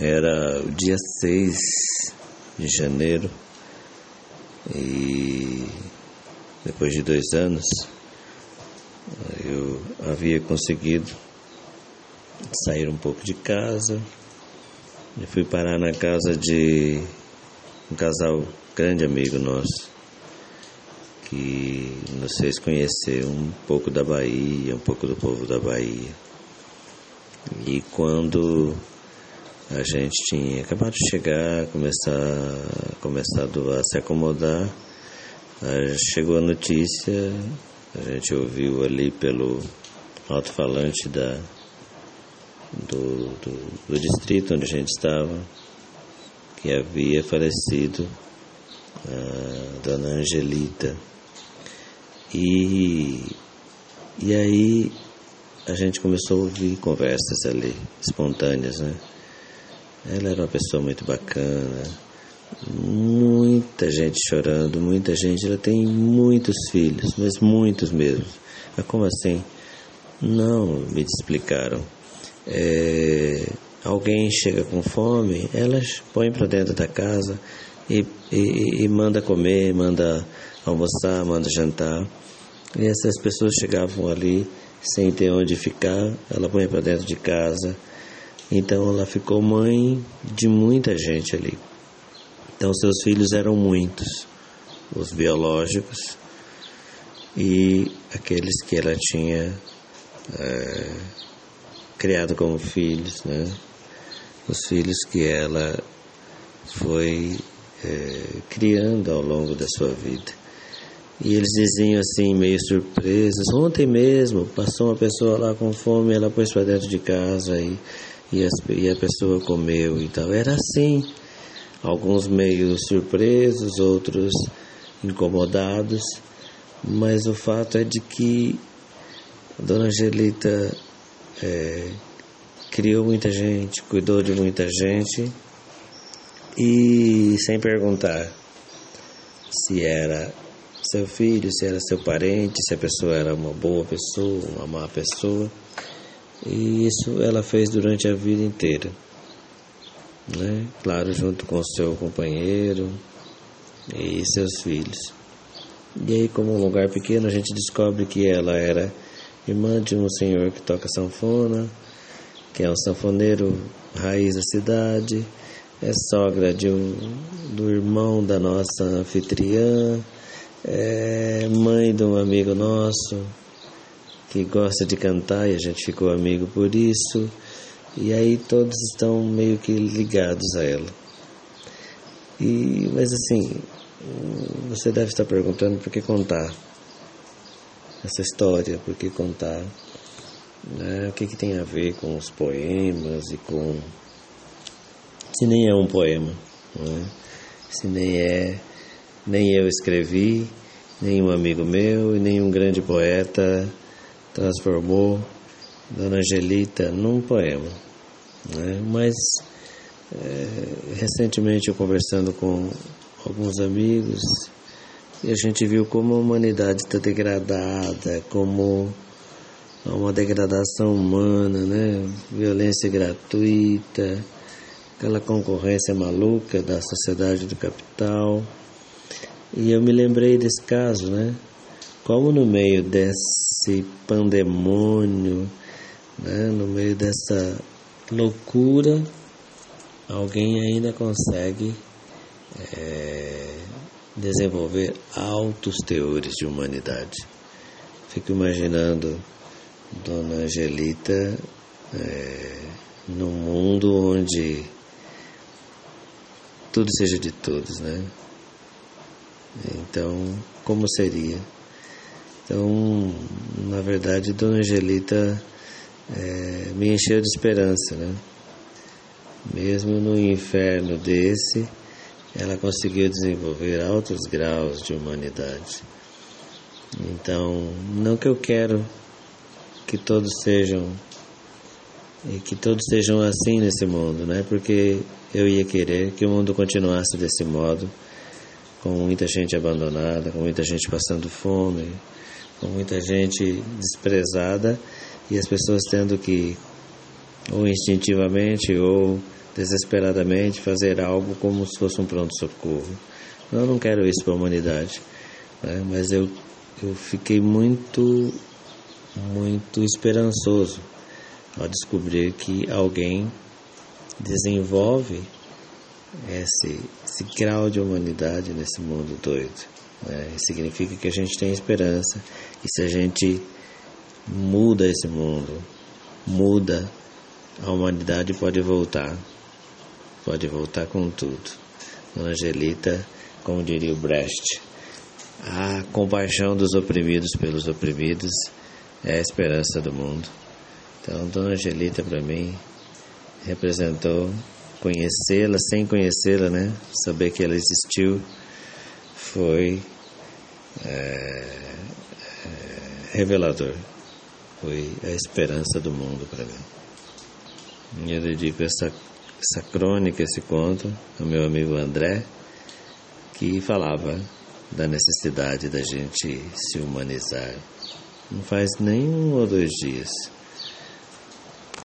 Era o dia 6 de janeiro e depois de dois anos eu havia conseguido sair um pouco de casa e fui parar na casa de um casal grande amigo nosso que nos fez conhecer um pouco da Bahia, um pouco do povo da Bahia. E quando a gente tinha acabado de chegar, começar, começado a se acomodar. Chegou a notícia, a gente ouviu ali pelo alto-falante da, do, do, do, distrito onde a gente estava, que havia falecido a dona Angelita. E, e aí a gente começou a ouvir conversas ali, espontâneas, né? Ela era uma pessoa muito bacana, muita gente chorando, muita gente. Ela tem muitos filhos, mas muitos mesmo. Mas como assim? Não, me explicaram. É, alguém chega com fome, elas põem para dentro da casa e, e, e manda comer, manda almoçar, manda jantar. E essas pessoas chegavam ali sem ter onde ficar, ela põe para dentro de casa então ela ficou mãe de muita gente ali. Então seus filhos eram muitos, os biológicos e aqueles que ela tinha é, criado como filhos, né? Os filhos que ela foi é, criando ao longo da sua vida. E eles diziam assim, meio surpresos, ontem mesmo passou uma pessoa lá com fome, ela pôs para dentro de casa e e, e a pessoa comeu e tal. Era assim. Alguns meio surpresos, outros incomodados, mas o fato é de que a Dona Angelita é, criou muita gente, cuidou de muita gente e sem perguntar se era seu filho, se era seu parente, se a pessoa era uma boa pessoa, uma má pessoa. E isso ela fez durante a vida inteira. Né? Claro, junto com seu companheiro e seus filhos. E aí, como um lugar pequeno, a gente descobre que ela era irmã de um senhor que toca sanfona, que é um sanfoneiro raiz da cidade, é sogra de um, do irmão da nossa anfitriã, é mãe de um amigo nosso, que gosta de cantar e a gente ficou amigo por isso. E aí todos estão meio que ligados a ela. E, mas assim, você deve estar perguntando por que contar essa história, por que contar, né? o que, que tem a ver com os poemas e com. Se nem é um poema, né? se nem é, nem eu escrevi, nem um amigo meu e nem um grande poeta transformou Dona Angelita num poema. Né? Mas é, recentemente eu conversando com alguns amigos e a gente viu como a humanidade está degradada, como há uma degradação humana, né? violência gratuita, aquela concorrência maluca da sociedade do capital. E eu me lembrei desse caso, né? Como no meio desse pandemônio, né, no meio dessa loucura, alguém ainda consegue é, desenvolver altos teores de humanidade. Fico imaginando Dona Angelita é, num mundo onde tudo seja de todos, né? Então, como seria? Então, na verdade, Dona Angelita é, me encheu de esperança, né? Mesmo no inferno desse, ela conseguiu desenvolver altos graus de humanidade. Então, não que eu quero que todos sejam e que todos sejam assim nesse mundo, né? Porque eu ia querer que o mundo continuasse desse modo, com muita gente abandonada, com muita gente passando fome, com muita gente desprezada e as pessoas tendo que, ou instintivamente, ou desesperadamente fazer algo como se fosse um pronto-socorro. Eu não quero isso para a humanidade, né? mas eu, eu fiquei muito, muito esperançoso ao descobrir que alguém desenvolve esse, esse grau de humanidade nesse mundo doido. Né? Significa que a gente tem esperança e se a gente muda esse mundo, muda, a humanidade pode voltar, pode voltar com tudo. Dona Angelita, como diria o Brecht, a compaixão dos oprimidos pelos oprimidos é a esperança do mundo. Então, Dona Angelita, para mim, representou conhecê-la sem conhecê-la, né? Saber que ela existiu foi é, é, revelador. Foi a esperança do mundo para mim. E eu dedico essa, essa crônica, esse conto ao meu amigo André, que falava da necessidade da gente se humanizar. Não faz nem um ou dois dias